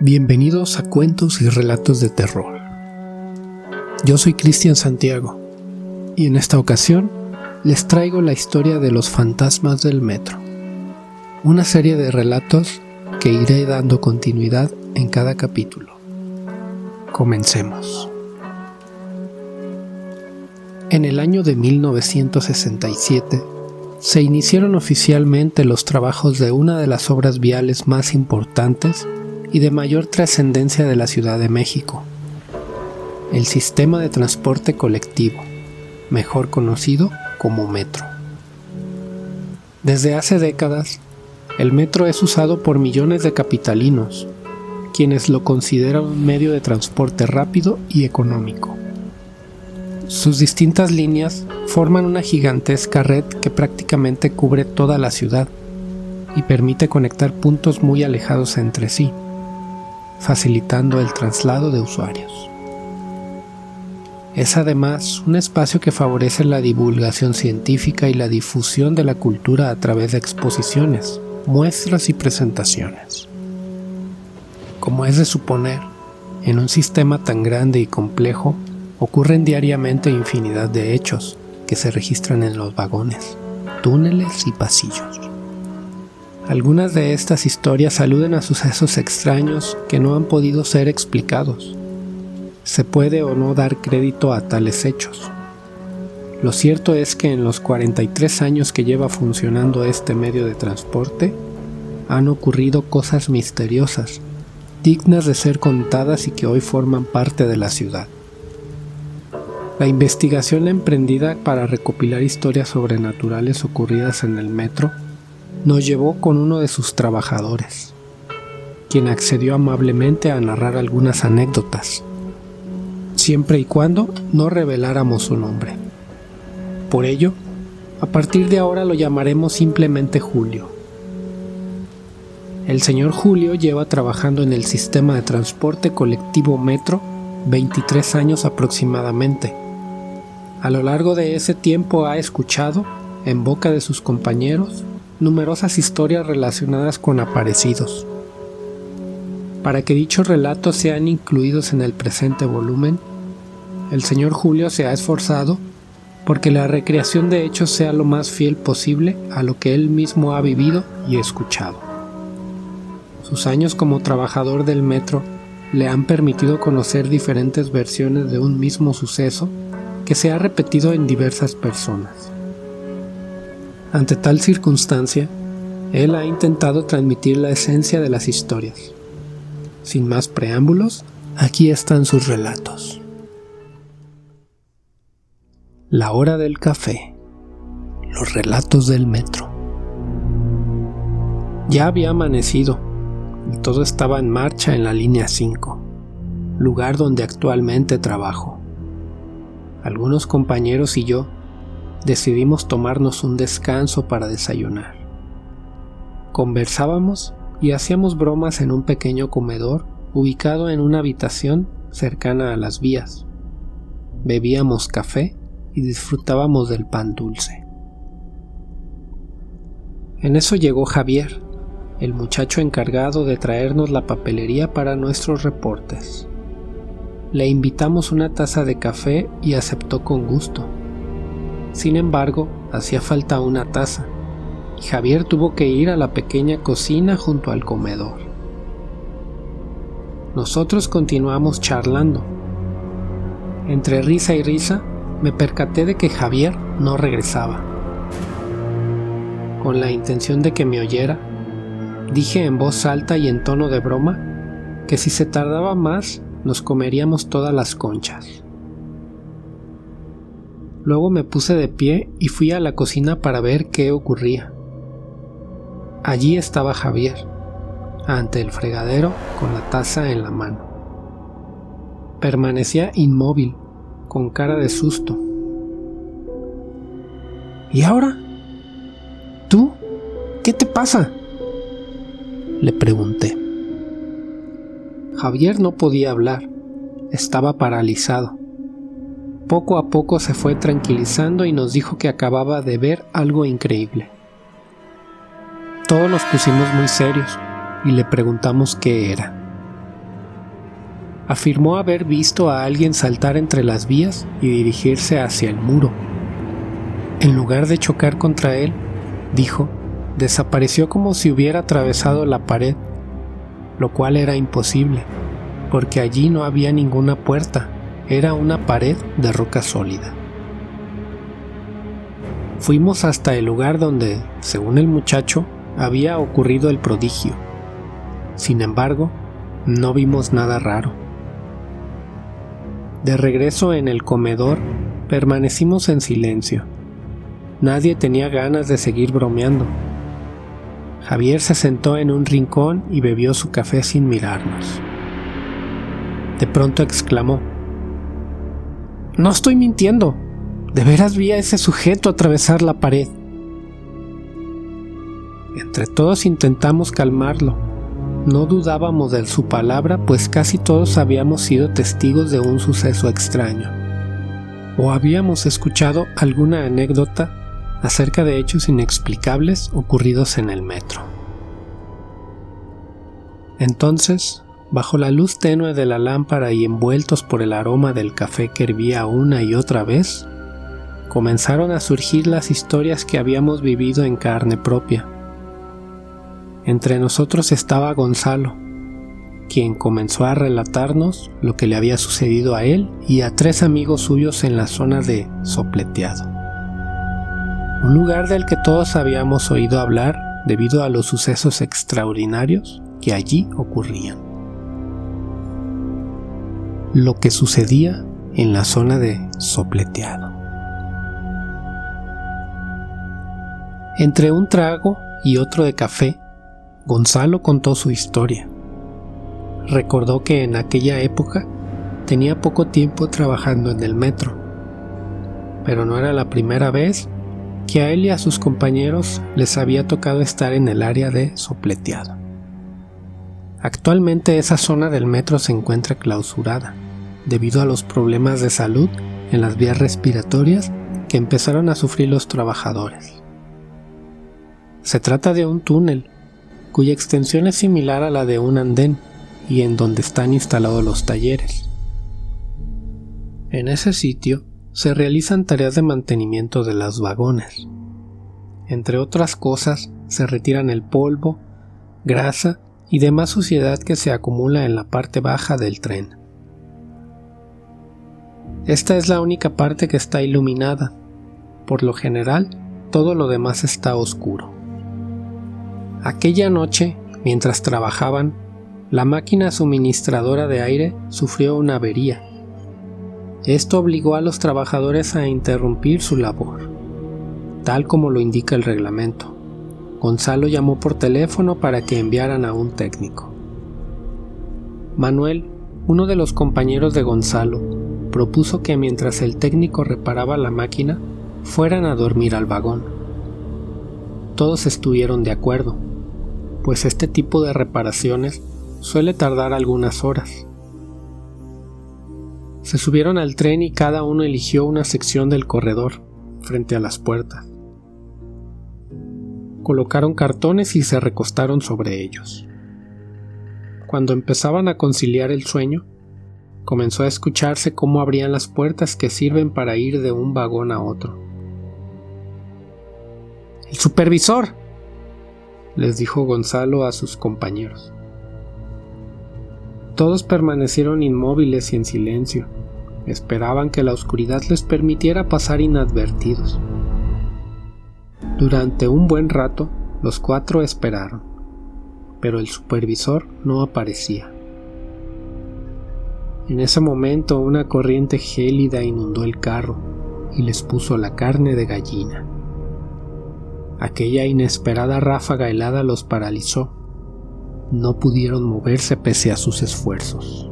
Bienvenidos a Cuentos y Relatos de Terror. Yo soy Cristian Santiago y en esta ocasión les traigo la historia de los fantasmas del metro, una serie de relatos que iré dando continuidad en cada capítulo. Comencemos. En el año de 1967 se iniciaron oficialmente los trabajos de una de las obras viales más importantes y de mayor trascendencia de la Ciudad de México, el sistema de transporte colectivo, mejor conocido como metro. Desde hace décadas, el metro es usado por millones de capitalinos, quienes lo consideran un medio de transporte rápido y económico. Sus distintas líneas forman una gigantesca red que prácticamente cubre toda la ciudad y permite conectar puntos muy alejados entre sí facilitando el traslado de usuarios. Es además un espacio que favorece la divulgación científica y la difusión de la cultura a través de exposiciones, muestras y presentaciones. Como es de suponer, en un sistema tan grande y complejo ocurren diariamente infinidad de hechos que se registran en los vagones, túneles y pasillos. Algunas de estas historias aluden a sucesos extraños que no han podido ser explicados. Se puede o no dar crédito a tales hechos. Lo cierto es que en los 43 años que lleva funcionando este medio de transporte, han ocurrido cosas misteriosas, dignas de ser contadas y que hoy forman parte de la ciudad. La investigación emprendida para recopilar historias sobrenaturales ocurridas en el metro nos llevó con uno de sus trabajadores, quien accedió amablemente a narrar algunas anécdotas, siempre y cuando no reveláramos su nombre. Por ello, a partir de ahora lo llamaremos simplemente Julio. El señor Julio lleva trabajando en el sistema de transporte colectivo Metro 23 años aproximadamente. A lo largo de ese tiempo ha escuchado, en boca de sus compañeros, numerosas historias relacionadas con aparecidos. Para que dichos relatos sean incluidos en el presente volumen, el señor Julio se ha esforzado porque la recreación de hechos sea lo más fiel posible a lo que él mismo ha vivido y escuchado. Sus años como trabajador del metro le han permitido conocer diferentes versiones de un mismo suceso que se ha repetido en diversas personas. Ante tal circunstancia, él ha intentado transmitir la esencia de las historias. Sin más preámbulos, aquí están sus relatos. La hora del café. Los relatos del metro. Ya había amanecido y todo estaba en marcha en la línea 5, lugar donde actualmente trabajo. Algunos compañeros y yo decidimos tomarnos un descanso para desayunar. Conversábamos y hacíamos bromas en un pequeño comedor ubicado en una habitación cercana a las vías. Bebíamos café y disfrutábamos del pan dulce. En eso llegó Javier, el muchacho encargado de traernos la papelería para nuestros reportes. Le invitamos una taza de café y aceptó con gusto. Sin embargo, hacía falta una taza, y Javier tuvo que ir a la pequeña cocina junto al comedor. Nosotros continuamos charlando. Entre risa y risa, me percaté de que Javier no regresaba. Con la intención de que me oyera, dije en voz alta y en tono de broma que si se tardaba más nos comeríamos todas las conchas. Luego me puse de pie y fui a la cocina para ver qué ocurría. Allí estaba Javier, ante el fregadero con la taza en la mano. Permanecía inmóvil, con cara de susto. ¿Y ahora? ¿Tú? ¿Qué te pasa? Le pregunté. Javier no podía hablar, estaba paralizado. Poco a poco se fue tranquilizando y nos dijo que acababa de ver algo increíble. Todos nos pusimos muy serios y le preguntamos qué era. afirmó haber visto a alguien saltar entre las vías y dirigirse hacia el muro. En lugar de chocar contra él, dijo, desapareció como si hubiera atravesado la pared, lo cual era imposible, porque allí no había ninguna puerta, era una pared de roca sólida. Fuimos hasta el lugar donde, según el muchacho, había ocurrido el prodigio. Sin embargo, no vimos nada raro. De regreso en el comedor, permanecimos en silencio. Nadie tenía ganas de seguir bromeando. Javier se sentó en un rincón y bebió su café sin mirarnos. De pronto exclamó, No estoy mintiendo. De veras vi a ese sujeto atravesar la pared. Entre todos intentamos calmarlo. No dudábamos de su palabra, pues casi todos habíamos sido testigos de un suceso extraño. O habíamos escuchado alguna anécdota acerca de hechos inexplicables ocurridos en el metro. Entonces, bajo la luz tenue de la lámpara y envueltos por el aroma del café que hervía una y otra vez, comenzaron a surgir las historias que habíamos vivido en carne propia entre nosotros estaba Gonzalo, quien comenzó a relatarnos lo que le había sucedido a él y a tres amigos suyos en la zona de Sopleteado, un lugar del que todos habíamos oído hablar debido a los sucesos extraordinarios que allí ocurrían. Lo que sucedía en la zona de Sopleteado. Entre un trago y otro de café, Gonzalo contó su historia. Recordó que en aquella época tenía poco tiempo trabajando en el metro, pero no era la primera vez que a él y a sus compañeros les había tocado estar en el área de sopleteado. Actualmente esa zona del metro se encuentra clausurada debido a los problemas de salud en las vías respiratorias que empezaron a sufrir los trabajadores. Se trata de un túnel cuya extensión es similar a la de un andén y en donde están instalados los talleres. En ese sitio se realizan tareas de mantenimiento de los vagones. Entre otras cosas, se retiran el polvo, grasa y demás suciedad que se acumula en la parte baja del tren. Esta es la única parte que está iluminada. Por lo general, todo lo demás está oscuro. Aquella noche, mientras trabajaban, la máquina suministradora de aire sufrió una avería. Esto obligó a los trabajadores a interrumpir su labor, tal como lo indica el reglamento. Gonzalo llamó por teléfono para que enviaran a un técnico. Manuel, uno de los compañeros de Gonzalo, propuso que mientras el técnico reparaba la máquina, fueran a dormir al vagón. Todos estuvieron de acuerdo, pues este tipo de reparaciones suele tardar algunas horas. Se subieron al tren y cada uno eligió una sección del corredor, frente a las puertas. Colocaron cartones y se recostaron sobre ellos. Cuando empezaban a conciliar el sueño, comenzó a escucharse cómo abrían las puertas que sirven para ir de un vagón a otro. ¡El supervisor! les dijo Gonzalo a sus compañeros. Todos permanecieron inmóviles y en silencio. Esperaban que la oscuridad les permitiera pasar inadvertidos. Durante un buen rato, los cuatro esperaron, pero el supervisor no aparecía. En ese momento una corriente gélida inundó el carro y les puso la carne de gallina. Aquella inesperada ráfaga helada los paralizó. No pudieron moverse pese a sus esfuerzos.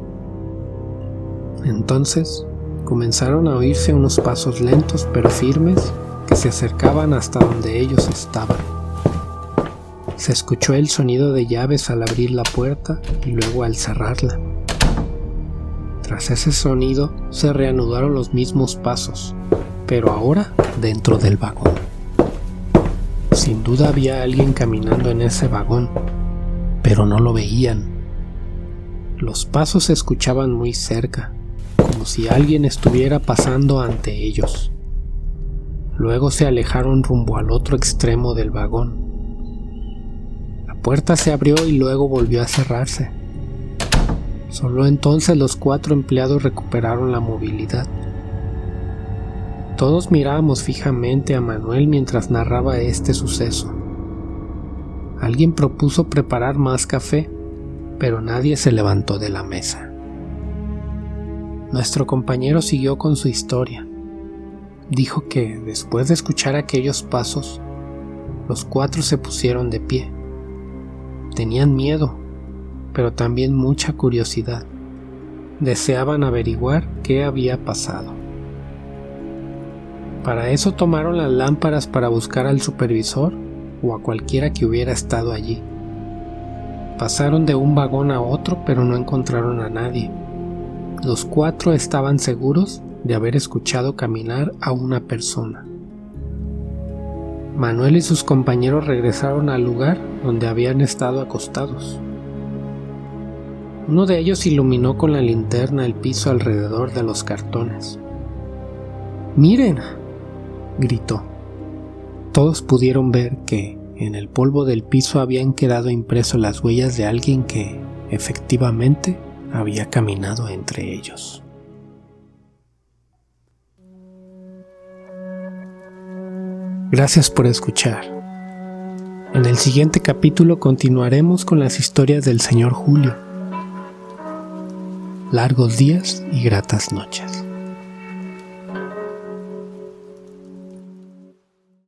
Entonces comenzaron a oírse unos pasos lentos pero firmes que se acercaban hasta donde ellos estaban. Se escuchó el sonido de llaves al abrir la puerta y luego al cerrarla. Tras ese sonido se reanudaron los mismos pasos, pero ahora dentro del vagón. Sin duda había alguien caminando en ese vagón, pero no lo veían. Los pasos se escuchaban muy cerca, como si alguien estuviera pasando ante ellos. Luego se alejaron rumbo al otro extremo del vagón. La puerta se abrió y luego volvió a cerrarse. Solo entonces los cuatro empleados recuperaron la movilidad. Todos mirábamos fijamente a Manuel mientras narraba este suceso. Alguien propuso preparar más café, pero nadie se levantó de la mesa. Nuestro compañero siguió con su historia. Dijo que, después de escuchar aquellos pasos, los cuatro se pusieron de pie. Tenían miedo, pero también mucha curiosidad. Deseaban averiguar qué había pasado. Para eso tomaron las lámparas para buscar al supervisor o a cualquiera que hubiera estado allí. Pasaron de un vagón a otro pero no encontraron a nadie. Los cuatro estaban seguros de haber escuchado caminar a una persona. Manuel y sus compañeros regresaron al lugar donde habían estado acostados. Uno de ellos iluminó con la linterna el piso alrededor de los cartones. Miren, gritó. Todos pudieron ver que en el polvo del piso habían quedado impreso las huellas de alguien que, efectivamente, había caminado entre ellos. Gracias por escuchar. En el siguiente capítulo continuaremos con las historias del señor Julio. Largos días y gratas noches.